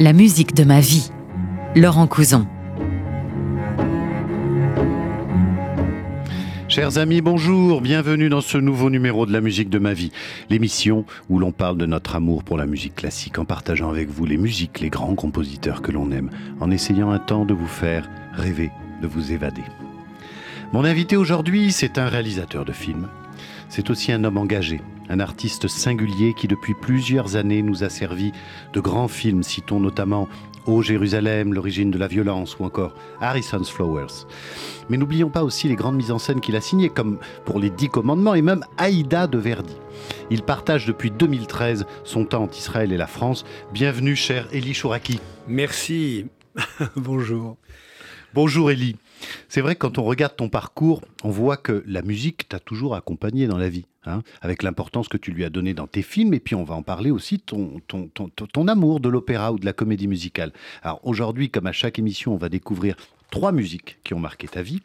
La musique de ma vie. Laurent Couson. Chers amis, bonjour, bienvenue dans ce nouveau numéro de la musique de ma vie, l'émission où l'on parle de notre amour pour la musique classique en partageant avec vous les musiques, les grands compositeurs que l'on aime, en essayant un temps de vous faire rêver, de vous évader. Mon invité aujourd'hui, c'est un réalisateur de films, c'est aussi un homme engagé, un artiste singulier qui depuis plusieurs années nous a servi de grands films, citons notamment Ô Jérusalem, l'origine de la violence ou encore Harrison's Flowers. Mais n'oublions pas aussi les grandes mises en scène qu'il a signées comme pour les Dix Commandements et même Aïda de Verdi. Il partage depuis 2013 son temps entre Israël et la France. Bienvenue cher Elie Chouraki. Merci. Bonjour. Bonjour Elie. C'est vrai que quand on regarde ton parcours, on voit que la musique t'a toujours accompagné dans la vie, hein, avec l'importance que tu lui as donnée dans tes films, et puis on va en parler aussi, ton, ton, ton, ton amour de l'opéra ou de la comédie musicale. Alors aujourd'hui, comme à chaque émission, on va découvrir trois musiques qui ont marqué ta vie.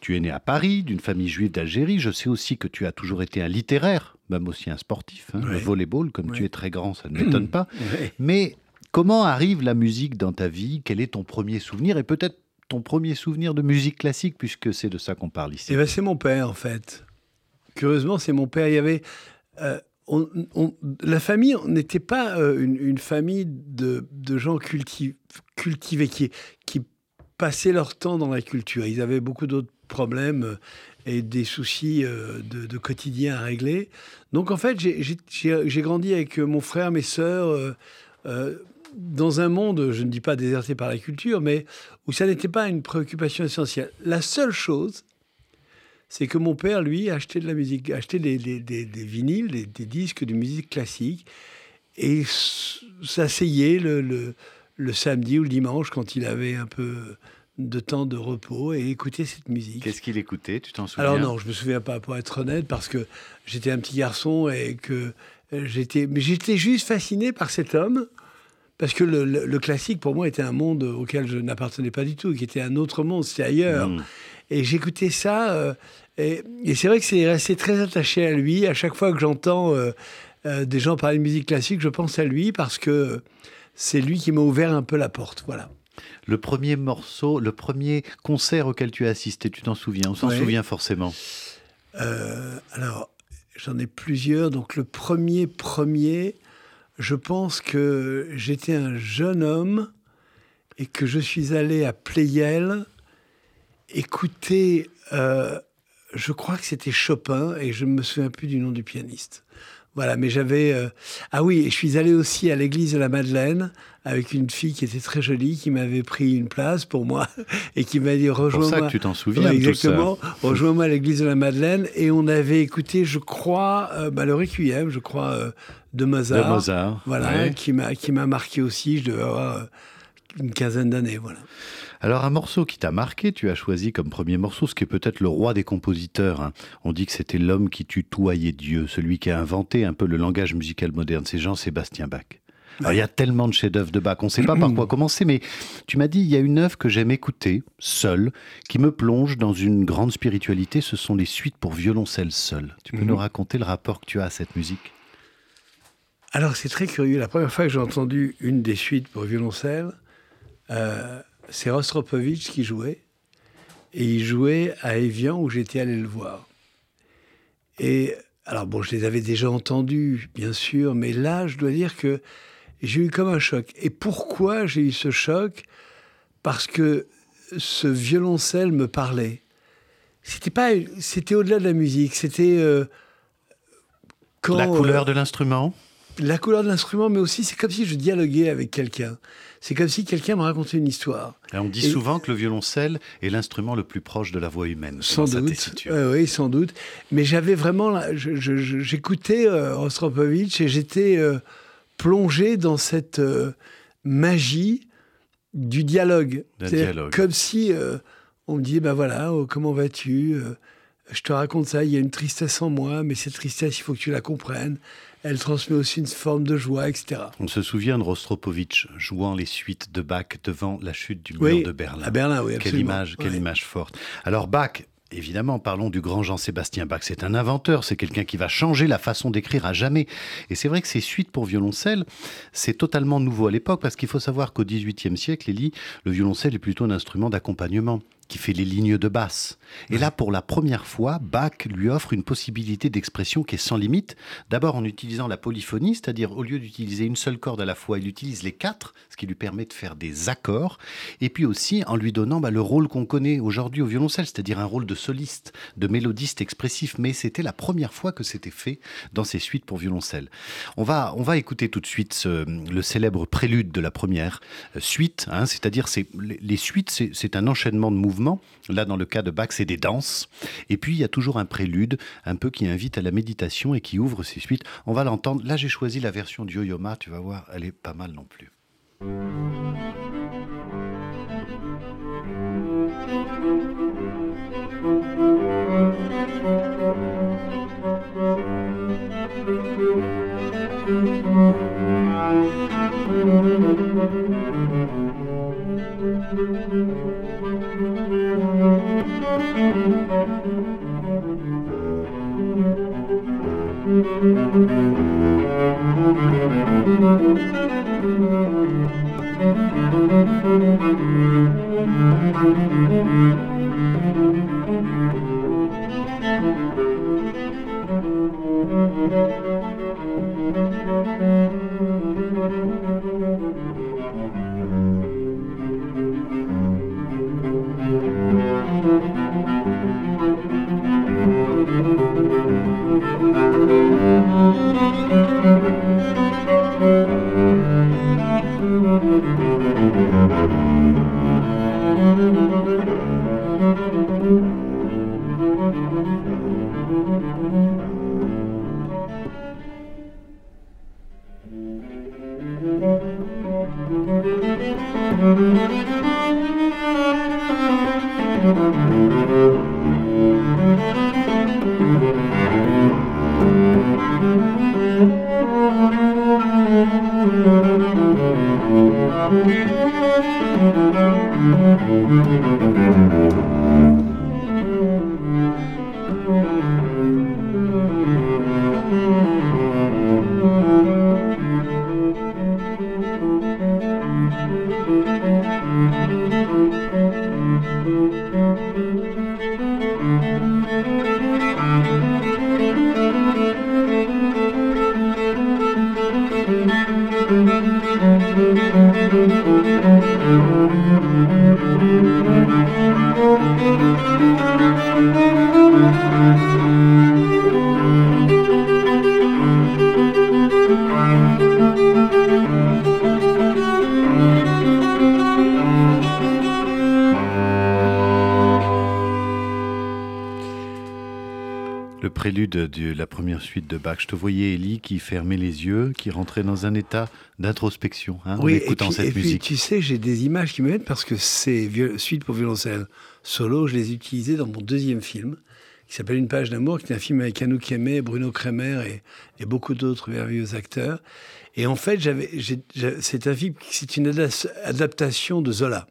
Tu es né à Paris, d'une famille juive d'Algérie. Je sais aussi que tu as toujours été un littéraire, même aussi un sportif. Hein, Le volleyball, comme tu es très grand, ça ne m'étonne pas. Mais comment arrive la musique dans ta vie? Quel est ton premier souvenir? Et peut-être ton premier souvenir de musique classique, puisque c'est de ça qu'on parle ici eh ben, C'est mon père, en fait. Curieusement, c'est mon père. Il y avait. Euh, on, on, la famille n'était pas euh, une, famille de, gens culti cultivés qui, passaient leur temps dans la culture. Ils avaient beaucoup d'autres problèmes euh, et des soucis euh, de, quotidien à régler. Donc en fait, j'ai grandi avec mon frère, mes sœurs. Dans un monde, je ne dis pas déserté par la culture, mais où ça n'était pas une préoccupation essentielle. La seule chose, c'est que mon père, lui, achetait de la musique, achetait des, des, des, des vinyles, des, disques de musique classique, et s'asseyait le, le, le, samedi ou le dimanche quand il avait un peu de temps de repos et écoutait cette musique. Qu'est-ce qu'il écoutait? Tu t'en souviens? Alors non, je me souviens pas pour être honnête parce que j'étais un petit garçon et que j'étais, mais j'étais juste fasciné par cet homme parce que le, le, le, classique, pour moi, était un monde auquel je n'appartenais pas du tout, qui était un autre monde, c'était ailleurs. Mmh. Et j'écoutais ça, euh, et, et c'est vrai que c'est resté très attaché à lui. À chaque fois que j'entends euh, euh, des gens parler de musique classique, je pense à lui, parce que c'est lui qui m'a ouvert un peu la porte. Voilà. Le premier morceau, le premier concert auquel tu as assisté, tu t'en souviens On s'en ouais. souvient forcément. alors, j'en ai plusieurs. Donc, le premier, premier, je pense que j'étais un jeune homme et que je suis allé à Pleyel écouter, euh, je crois que c'était Chopin et je ne me souviens plus du nom du pianiste. Voilà, mais j'avais... Euh... Ah oui, et je suis allé aussi à l'église de la Madeleine avec une fille qui était très jolie, qui m'avait pris une place pour moi et qui m'a dit rejoins-moi. C'est pour ça que tu t'en souviens. Ouais, exactement. Rejoins-moi à l'église de la Madeleine et on avait écouté, je crois, euh, bah, le Requiem, je crois, euh, de Mozart. De Mozart. Voilà, ouais. qui m'a qui m'a marqué aussi. Je devais avoir euh, une quinzaine d'années, voilà. Alors un morceau qui t'a marqué, tu as choisi comme premier morceau, ce qui est peut-être le roi des compositeurs. Hein. On dit que c'était l'homme qui tutoyait Dieu, celui qui a inventé un peu le langage musical moderne, c'est Jean-Sébastien Bach. Alors, il y a tellement de chefs-d'œuvre de Bach, on ne sait pas par quoi commencer, mais tu m'as dit, il y a une œuvre que j'aime écouter, seule, qui me plonge dans une grande spiritualité, ce sont les suites pour violoncelle seul. Tu peux mmh. nous raconter le rapport que tu as à cette musique? Alors, c'est très curieux. La première fois que j'ai entendu une des suites pour violoncelle, euh, c'est Rostropovitch qui jouait, et il jouait à Evian où j'étais allé le voir. Et alors bon, je les avais déjà entendus, bien sûr, mais là, je dois dire que j'ai eu comme un choc. Et pourquoi j'ai eu ce choc? Parce que ce violoncelle me parlait. C'était pas, c'était au-delà de la musique. C'était euh, quand la couleur euh, de l'instrument? La couleur de l'instrument, mais aussi c'est comme si je dialoguais avec quelqu'un. C'est comme si quelqu'un me racontait une histoire. Et on dit et souvent que le violoncelle est l'instrument le plus proche de la voix humaine. Sans doute. Euh, oui, sans doute. Mais j'avais vraiment, j'écoutais euh, Rostropovitch et j'étais euh, plongé dans cette euh, magie du dialogue. dialogue. Comme si euh, on me disait, ben voilà, oh, comment vas-tu Je te raconte ça, il y a une tristesse en moi, mais cette tristesse, il faut que tu la comprennes. Elle transmet aussi une forme de joie, etc. On se souvient de Rostropovitch jouant les suites de Bach devant la chute du mur oui, de Berlin. À Berlin, oui, Quelle image, quelle ouais. image forte. Alors Bach, évidemment, parlons du grand Jean-Sébastien Bach. C'est un inventeur, c'est quelqu'un qui va changer la façon d'écrire à jamais. Et c'est vrai que ces suites pour violoncelle, c'est totalement nouveau à l'époque, parce qu'il faut savoir qu'au XVIIIe siècle, Elie, le violoncelle est plutôt un instrument d'accompagnement qui fait les lignes de basse. Et là, pour la première fois, Bach lui offre une possibilité d'expression qui est sans limite. D'abord en utilisant la polyphonie, c'est-à-dire au lieu d'utiliser une seule corde à la fois, il utilise les quatre, ce qui lui permet de faire des accords. Et puis aussi en lui donnant bah, le rôle qu'on connaît aujourd'hui au violoncelle, c'est-à-dire un rôle de soliste, de mélodiste expressif. Mais c'était la première fois que c'était fait dans ces suites pour violoncelle. On va, on va écouter tout de suite le célèbre prélude de la première euh, suite, hein, c'est-à-dire les suites, c'est un enchaînement de mouvements. Là, dans le cas de Bach, c'est des danses. Et puis, il y a toujours un prélude, un peu qui invite à la méditation et qui ouvre ses suites. On va l'entendre. Là, j'ai choisi la version du Yo-Yo-Ma. Tu vas voir, elle est pas mal non plus. De la première suite de Bach. Je te voyais, Elie, qui fermait les yeux, qui rentrait dans un état d'introspection hein, en écoutant cette musique. tu sais, j'ai des images qui me viennent parce que ces suites pour violoncelle solo, je les ai utilisées dans mon deuxième film, qui s'appelle Une page d'amour, qui est un film avec Anouk Aimé, Bruno Kremer et, beaucoup d'autres merveilleux acteurs. Et en fait, c'est un film, c'est une adaptation de Zola.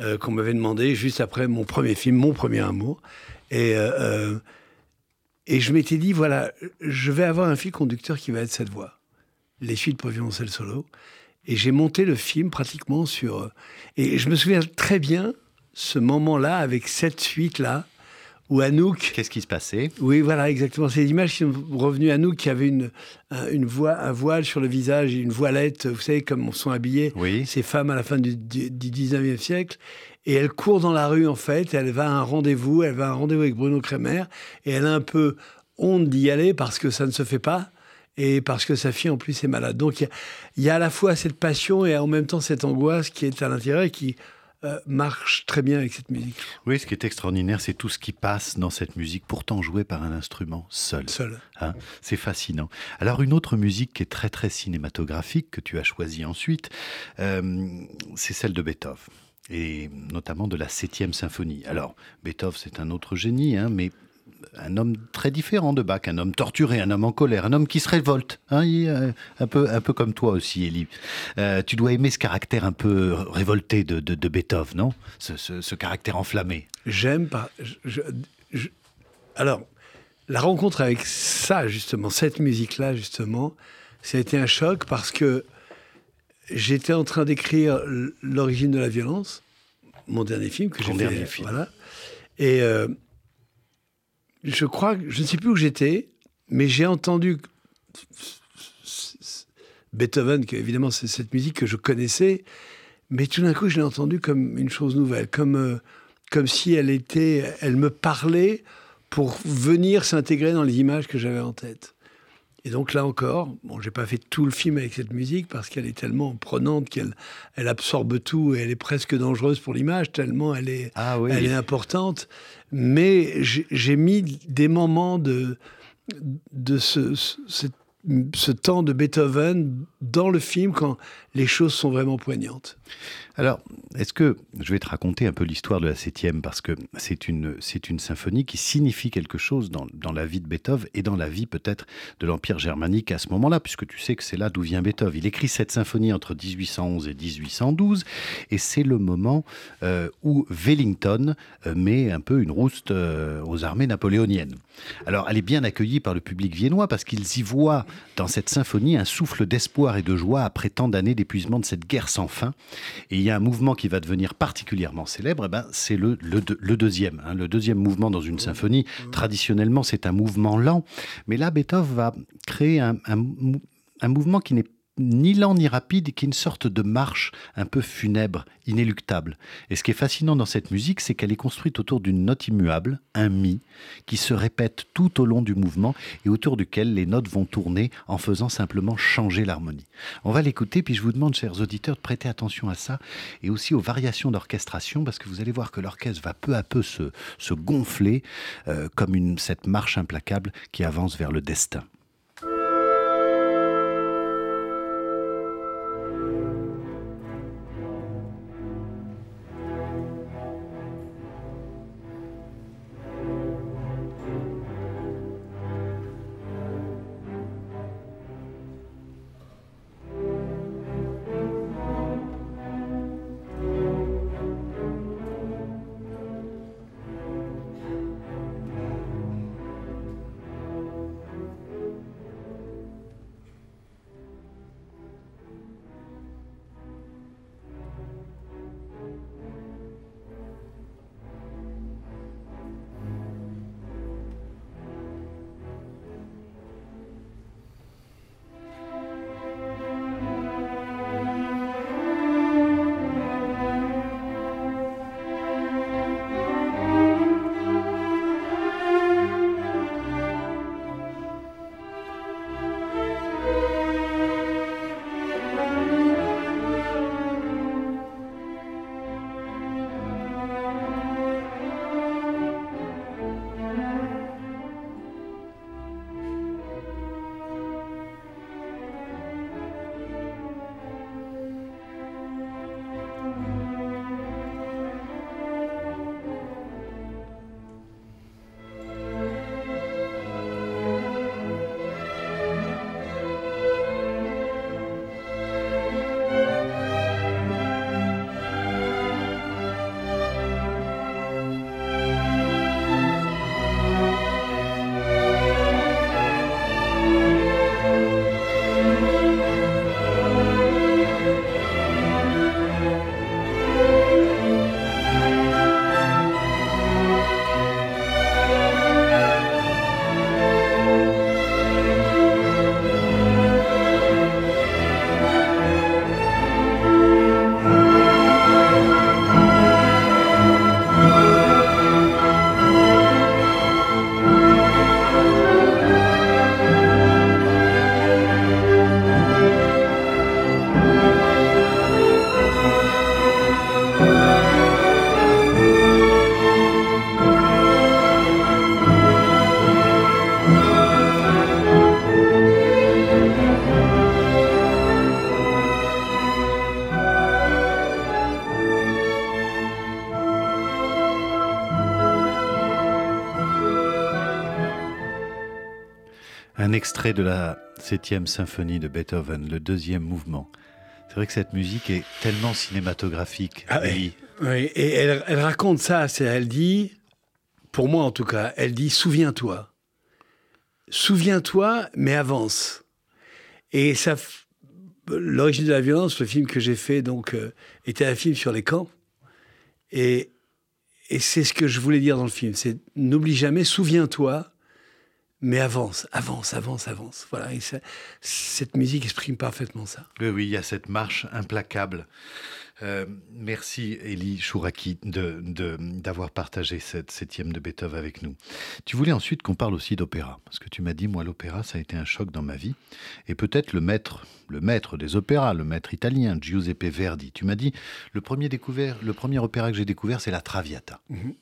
Euh, qu'on m'avait demandé juste après mon premier film, Mon premier amour. Et euh, euh, et je m'étais dit, voilà, je vais avoir un fil conducteur qui va être cette voix. Les suites pour violoncelle solo. Et j'ai monté le film pratiquement sur... Euh, et je me souviens très bien ce moment-là, avec cette suite-là, où Anouk... Qu'est-ce qui se passait? Oui, voilà, exactement. C'est images qui sont revenues. Anouk qui avait une, une voix, un voile sur le visage, une voilette, vous savez, comme sont habillées oui. ces femmes à la fin du, du, du 19e siècle. Et elle court dans la rue, en fait. Elle va à un rendez-vous. Elle va à un rendez-vous avec Bruno Kremer. Et elle a un peu honte d'y aller parce que ça ne se fait pas. Et parce que sa fille, en plus, est malade. Donc, il y, a à la fois cette passion et en même temps cette angoisse qui est à l'intérieur et qui euh, marche très bien avec cette musique. Oui, ce qui est extraordinaire, c'est tout ce qui passe dans cette musique, pourtant jouée par un instrument seul. Seul. Hein c'est fascinant. Alors, une autre musique qui est très, très cinématographique, que tu as choisie ensuite, euh, c'est celle de Beethoven et notamment de la septième symphonie. Alors, Beethoven, c'est un autre génie, hein, mais un homme très différent de Bach, un homme torturé, un homme en colère, un homme qui se révolte, hein, un, peu, un peu comme toi aussi, Elie. Euh, tu dois aimer ce caractère un peu révolté de, de, Beethoven, non? Ce, ce, caractère enflammé. J'aime, alors, la rencontre avec ça, justement, cette musique-là, justement, ça a été un choc parce que j'étais en train d'écrire L'origine de la violence, mon dernier film que j'ai fait. Film. Voilà. Et euh, je crois, je ne sais plus où j'étais, mais j'ai entendu Beethoven, qui évidemment c'est cette musique que je connaissais, mais tout d'un coup je l'ai entendue comme une chose nouvelle, comme, euh, comme si elle était, elle me parlait pour venir s'intégrer dans les images que j'avais en tête. Et donc là encore, bon, j'ai pas fait tout le film avec cette musique parce qu'elle est tellement prenante qu'elle elle absorbe tout et elle est presque dangereuse pour l'image tellement elle est, ah oui. elle est importante. Mais j'ai mis des moments de de ce, ce temps de Beethoven dans le film quand les choses sont vraiment poignantes. Alors, est-ce que je vais te raconter un peu l'histoire de la septième parce que c'est une, c'est une symphonie qui signifie quelque chose dans, dans, la vie de Beethoven et dans la vie peut-être de l'Empire germanique à ce moment-là, puisque tu sais que c'est là d'où vient Beethoven. Il écrit cette symphonie entre 1811 et 1812 et c'est le moment euh, où Wellington euh, met un peu une rouste euh, aux armées napoléoniennes. Alors, elle est bien accueillie par le public viennois parce qu'ils y voient dans cette symphonie un souffle d'espoir et de joie après tant d'années d'épuisement de cette guerre sans fin. Et il y a un mouvement qui va devenir particulièrement célèbre, eh ben, c'est le, le, le, deuxième. Hein. Le deuxième mouvement dans une symphonie, traditionnellement, c'est un mouvement lent. Mais là, Beethoven va créer un, un, un mouvement qui n'est ni lent ni rapide, qui est une sorte de marche un peu funèbre, inéluctable. Et ce qui est fascinant dans cette musique, c'est qu'elle est construite autour d'une note immuable, un mi, qui se répète tout au long du mouvement et autour duquel les notes vont tourner en faisant simplement changer l'harmonie. On va l'écouter, puis je vous demande, chers auditeurs, de prêter attention à ça et aussi aux variations d'orchestration, parce que vous allez voir que l'orchestre va peu à peu se, gonfler euh, comme cette marche implacable qui avance vers le destin. Extrait de la septième symphonie de Beethoven, le deuxième mouvement. C'est vrai que cette musique est tellement cinématographique. Ah oui. Et elle, elle raconte ça. Elle dit pour moi en tout cas, elle dit souviens-toi. Souviens-toi, mais avance. Et ça, l'origine de la violence, le film que j'ai fait, donc, euh, était un film sur les camps. Et, et c'est ce que je voulais dire dans le film. C'est n'oublie jamais, souviens-toi, mais avance, avance, avance, avance. Voilà. Et cette musique exprime parfaitement ça. Oui, oui, il y a cette marche implacable. Euh, merci Elie Chouraki d'avoir de, partagé cette septième de Beethoven avec nous. Tu voulais ensuite qu'on parle aussi d'opéra, parce que tu m'as dit, moi l'opéra, ça a été un choc dans ma vie, et peut-être le maître, le maître des opéras, le maître italien, Giuseppe Verdi. Tu m'as dit, le premier, découvert, le premier opéra que j'ai découvert, c'est la Traviata. Mhm.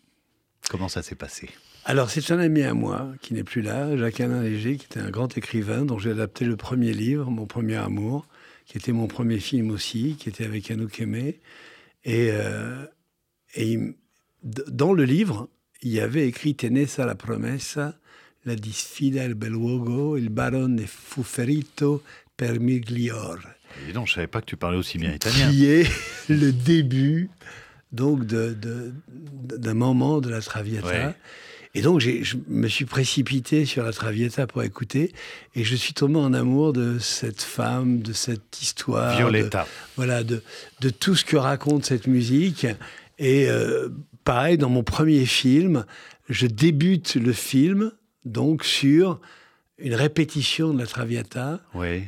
Comment ça s'est passé? Alors, c'est un ami à moi qui n'est plus là, Jacques-Alain Léger, qui était un grand écrivain dont j'ai adapté le premier livre, Mon premier amour, qui était mon premier film aussi, qui était avec Anouk Aimé. Et, euh, et dans le livre, il y avait écrit Tenesa la promessa, la disfida il bel luogo, il barone fu ferito per miglior. Et donc, je savais pas que tu parlais aussi bien italien. Qui est le début donc d'un de, moment de la Traviata. Et donc, je me suis précipité sur la Traviata pour écouter, et je suis tombé en amour de cette femme, de cette histoire. Violetta. voilà, de, de, tout ce que raconte cette musique. Et euh, pareil, dans mon premier film, je débute le film, donc, sur une répétition de la Traviata,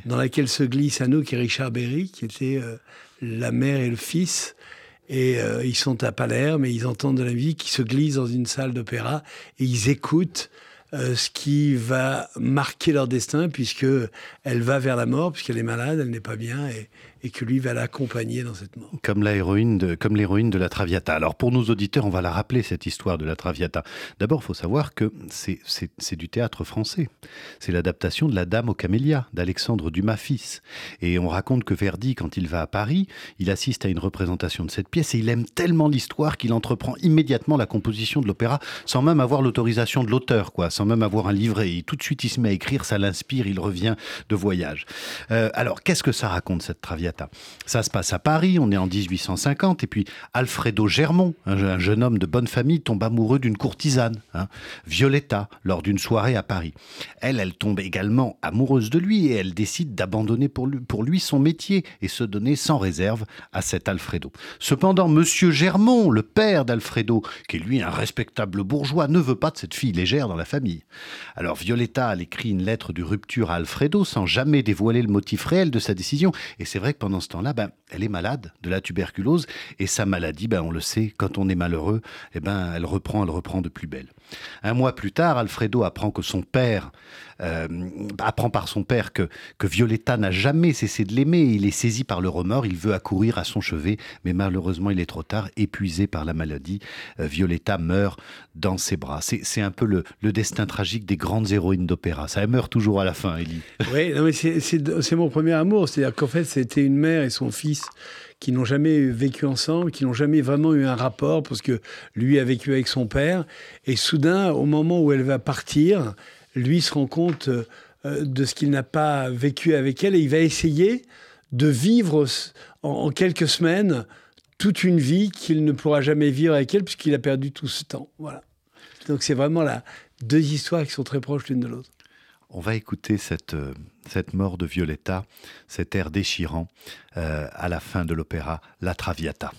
dans laquelle se glissent Anouk et Richard Berry, qui étaient euh, la mère et le fils et euh, ils sont à Palerme et ils entendent de la musique, qui se glissent dans une salle d'opéra et ils écoutent euh, ce qui va marquer leur destin, puisque elle va vers la mort, puisqu'elle est malade, elle n'est pas bien, et, et que lui va l'accompagner dans cette mort. Comme l'héroïne de, comme l'héroïne de la Traviata. Alors pour nos auditeurs, on va la rappeler cette histoire de la Traviata. D'abord, il faut savoir que c'est, du théâtre français. C'est l'adaptation de La Dame aux Camélias d'Alexandre Dumas fils. Et on raconte que Verdi, quand il va à Paris, il assiste à une représentation de cette pièce et il aime tellement l'histoire qu'il entreprend immédiatement la composition de l'opéra sans même avoir l'autorisation de l'auteur, quoi, sans même avoir un livret. Et tout de suite, il se met à écrire, ça l'inspire, il revient de voyage. Euh, alors, qu'est-ce que ça raconte cette Traviata? Ça se passe à Paris, on est en 1850, et puis Alfredo Germont, un, jeune homme de bonne famille, tombe amoureux d'une courtisane, hein, Violetta, lors d'une soirée à Paris. Elle, elle tombe également amoureuse de lui et elle décide d'abandonner pour lui, son métier et se donner sans réserve à cet Alfredo. Cependant, Monsieur Germont, le père d'Alfredo, qui est lui un respectable bourgeois, ne veut pas de cette fille légère dans la famille. Alors Violetta, elle écrit une lettre de rupture à Alfredo sans jamais dévoiler le motif réel de sa décision, et c'est vrai pendant ce temps-là, ben, elle est malade de la tuberculose et sa maladie, ben, on le sait, quand on est malheureux, eh ben, elle reprend, elle reprend de plus belle. Un mois plus tard, Alfredo apprend que son père euh, apprend par son père que, que Violetta n'a jamais cessé de l'aimer. Il est saisi par le remords, il veut accourir à son chevet, mais malheureusement il est trop tard, épuisé par la maladie. Euh, Violetta meurt dans ses bras. C'est un peu le, le, destin tragique des grandes héroïnes d'opéra. Ça meurt toujours à la fin, Elie. Oui, c'est mon premier amour. C'est-à-dire qu'en fait, c'était une mère et son fils qui n'ont jamais vécu ensemble, qui n'ont jamais vraiment eu un rapport, parce que lui a vécu avec son père. Et soudain, au moment où elle va partir, lui se rend compte euh, de ce qu'il n'a pas vécu avec elle et il va essayer de vivre en, quelques semaines toute une vie qu'il ne pourra jamais vivre avec elle puisqu'il a perdu tout ce temps. Voilà. Donc c'est vraiment là deux histoires qui sont très proches l'une de l'autre. On va écouter cette, euh, cette mort de Violetta, cet air déchirant euh, à la fin de l'opéra La Traviata.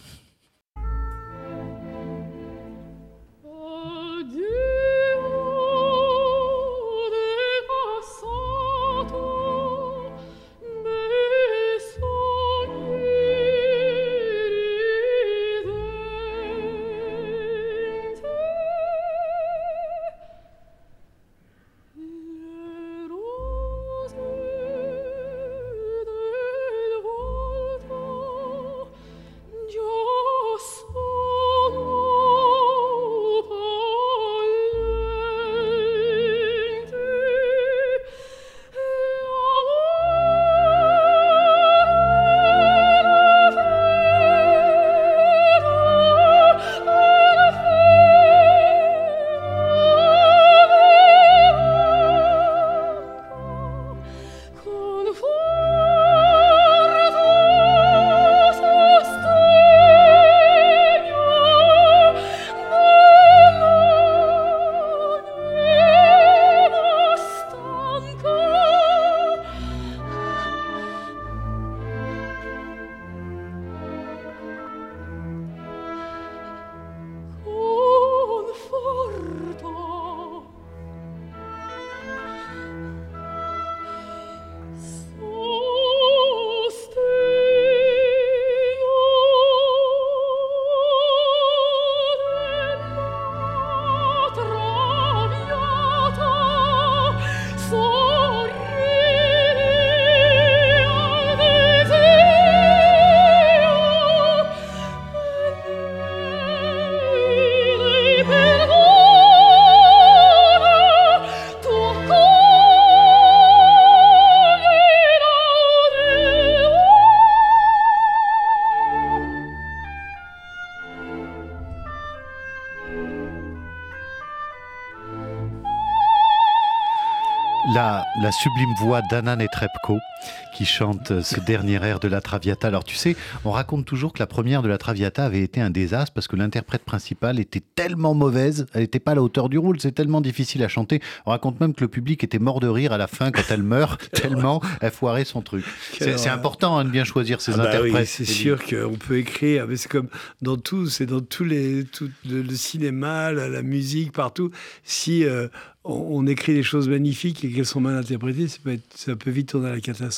La sublime voix d'Anna Netrebko qui chante ce dernier air de la Traviata. Alors tu sais, on raconte toujours que la première de la Traviata avait été un désastre parce que l'interprète principale était tellement mauvaise, elle n'était pas à la hauteur du rôle, c'est tellement difficile à chanter. On raconte même que le public était mort de rire à la fin quand elle meurt, tellement elle foirait son truc. C'est important hein, de bien choisir ses ah bah interprètes. c'est sûr qu'on peut écrire, mais c'est comme dans tout, c'est dans tous les, tout le, cinéma, la, musique, partout. Si euh, on, écrit des choses magnifiques et qu'elles sont mal interprétées, ça peut, ça peut vite tourner à la catastrophe.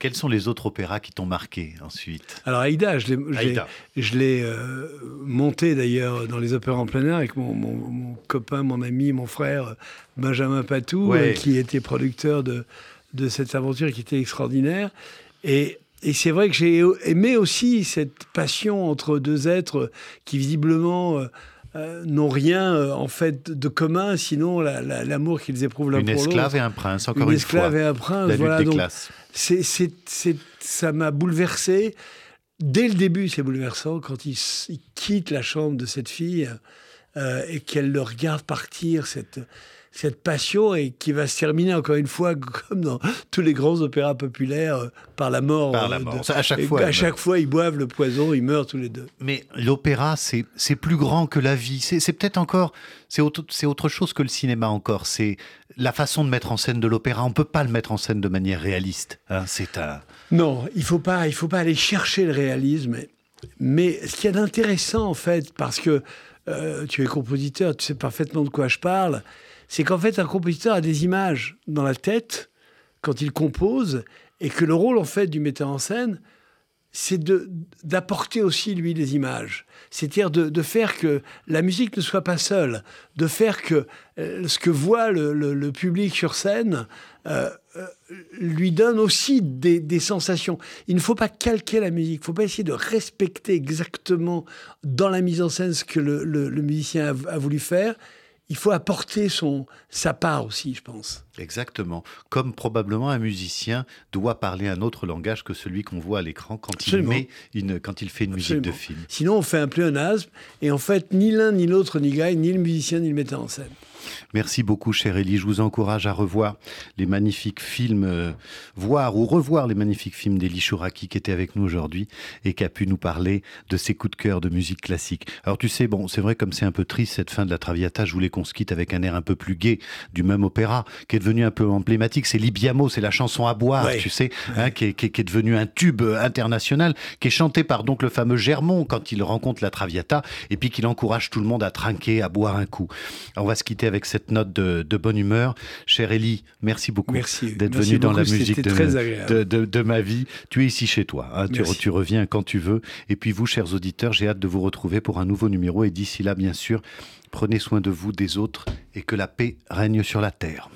Quels sont les autres opéras qui t'ont marqué ensuite? Alors Aïda, je l'ai euh, monté d'ailleurs dans les opéras en plein air avec mon, copain, mon ami, mon frère Benjamin Patou, euh, qui était producteur de, de cette aventure qui était extraordinaire. Et, et c'est vrai que j'ai aimé aussi cette passion entre deux êtres qui visiblement... Euh, n'ont rien euh, en fait de commun, sinon l'amour qu'ils éprouvent l'un pour l'autre. Une esclave et un prince, encore une, une esclave et un prince, voilà. Donc, ça m'a bouleversé. Dès le début, c'est bouleversant quand il, quitte la chambre de cette fille euh, et qu'elle le regarde partir, cette, cette passion et qui va se terminer encore une fois comme dans tous les grands opéras populaires euh, par la mort. Par la euh, mort. à chaque fois. À chaque fois, ils boivent le poison, ils meurent tous les deux. Mais l'opéra, c'est c'est plus grand que la vie. C'est peut-être encore c'est autre, autre chose que le cinéma encore. C'est la façon de mettre en scène de l'opéra. On peut pas le mettre en scène de manière réaliste. Hein. C'est un. Non, il faut pas il faut pas aller chercher le réalisme. Mais ce qu'il y a d'intéressant en fait, parce que euh, tu es compositeur, tu sais parfaitement de quoi je parle c'est qu'en fait, un compositeur a des images dans la tête quand il compose, et que le rôle, en fait, du metteur en scène, c'est d'apporter aussi, lui, des images. C'est-à-dire de, faire que la musique ne soit pas seule, de faire que euh, ce que voit le, public sur scène euh, euh, lui donne aussi des, sensations. Il ne faut pas calquer la musique, il ne faut pas essayer de respecter exactement dans la mise en scène ce que le, musicien a voulu faire il faut apporter son, sa part aussi, je pense. Exactement. Comme probablement un musicien doit parler un autre langage que celui qu'on voit à l'écran quand, il met une, quand il fait une musique de film. Sinon, on fait un pléonasme et en fait, ni l'un ni l'autre n'y gagne, ni le musicien ni le metteur en scène. Merci beaucoup, cher Elie. Je vous encourage à revoir les magnifiques films, euh, voir ou revoir les magnifiques films d'Elie Chouraki qui était avec nous aujourd'hui et qui a pu nous parler de ses coups de cœur de musique classique. Alors tu sais, bon, c'est vrai comme c'est un peu triste cette fin de la Traviata, je voulais qu'on se quitte avec un air un peu plus gai du même opéra qui est devenu un peu emblématique. C'est Libiamo, c'est la chanson à boire, tu sais, hein, qui, est, qui, est, devenu un tube international, qui est chanté par donc le fameux Germont quand il rencontre la Traviata et puis qu'il encourage tout le monde à trinquer, à boire un coup. on va se quitter avec avec cette note de, bonne humeur. Cher Elie, merci beaucoup d'être venu dans la musique de, de, ma vie. Tu es ici chez toi, hein. tu, tu, reviens quand tu veux. Et puis vous, chers auditeurs, j'ai hâte de vous retrouver pour un nouveau numéro. Et d'ici là, bien sûr, prenez soin de vous, des autres, et que la paix règne sur la terre.